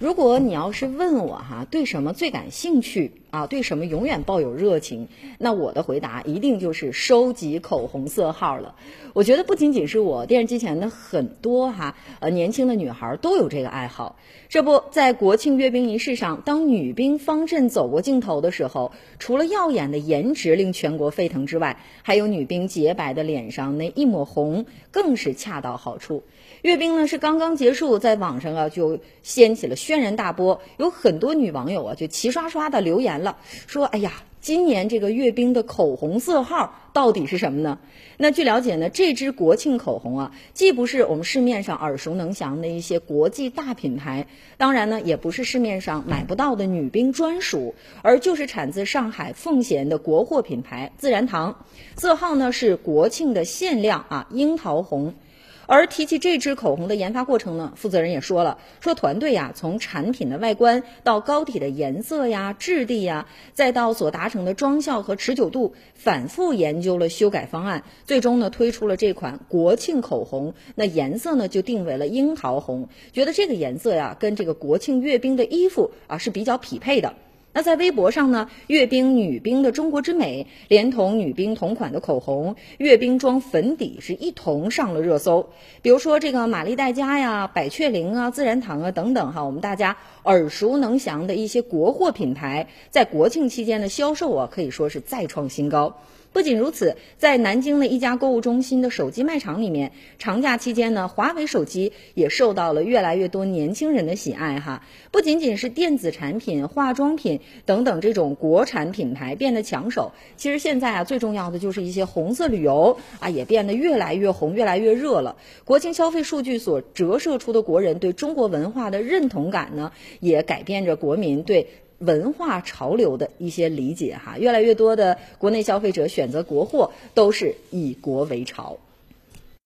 如果你要是问我哈，对什么最感兴趣啊？对什么永远抱有热情？那我的回答一定就是收集口红色号了。我觉得不仅仅是我，电视机前的很多哈呃年轻的女孩都有这个爱好。这不在国庆阅兵仪式上，当女兵方阵走过镜头的时候，除了耀眼的颜值令全国沸腾之外，还有女兵洁白的脸上那一抹红，更是恰到好处。阅兵呢是刚刚结束，在网上啊就掀起了轩然大波，有很多女网友啊就齐刷刷的留言了，说：“哎呀，今年这个阅兵的口红色号到底是什么呢？”那据了解呢，这支国庆口红啊，既不是我们市面上耳熟能详的一些国际大品牌，当然呢，也不是市面上买不到的女兵专属，而就是产自上海奉贤的国货品牌自然堂，色号呢是国庆的限量啊樱桃红。而提起这支口红的研发过程呢，负责人也说了，说团队呀，从产品的外观到膏体的颜色呀、质地呀，再到所达成的妆效和持久度，反复研究了修改方案，最终呢推出了这款国庆口红。那颜色呢就定为了樱桃红，觉得这个颜色呀跟这个国庆阅兵的衣服啊是比较匹配的。那在微博上呢，阅兵女兵的中国之美，连同女兵同款的口红、阅兵装粉底是一同上了热搜。比如说这个玛丽黛佳呀、百雀羚啊、自然堂啊等等哈，我们大家耳熟能详的一些国货品牌，在国庆期间的销售啊，可以说是再创新高。不仅如此，在南京的一家购物中心的手机卖场里面，长假期间呢，华为手机也受到了越来越多年轻人的喜爱哈。不仅仅是电子产品、化妆品等等这种国产品牌变得抢手，其实现在啊，最重要的就是一些红色旅游啊，也变得越来越红、越来越热了。国庆消费数据所折射出的国人对中国文化的认同感呢，也改变着国民对。文化潮流的一些理解哈，越来越多的国内消费者选择国货都是以国为潮。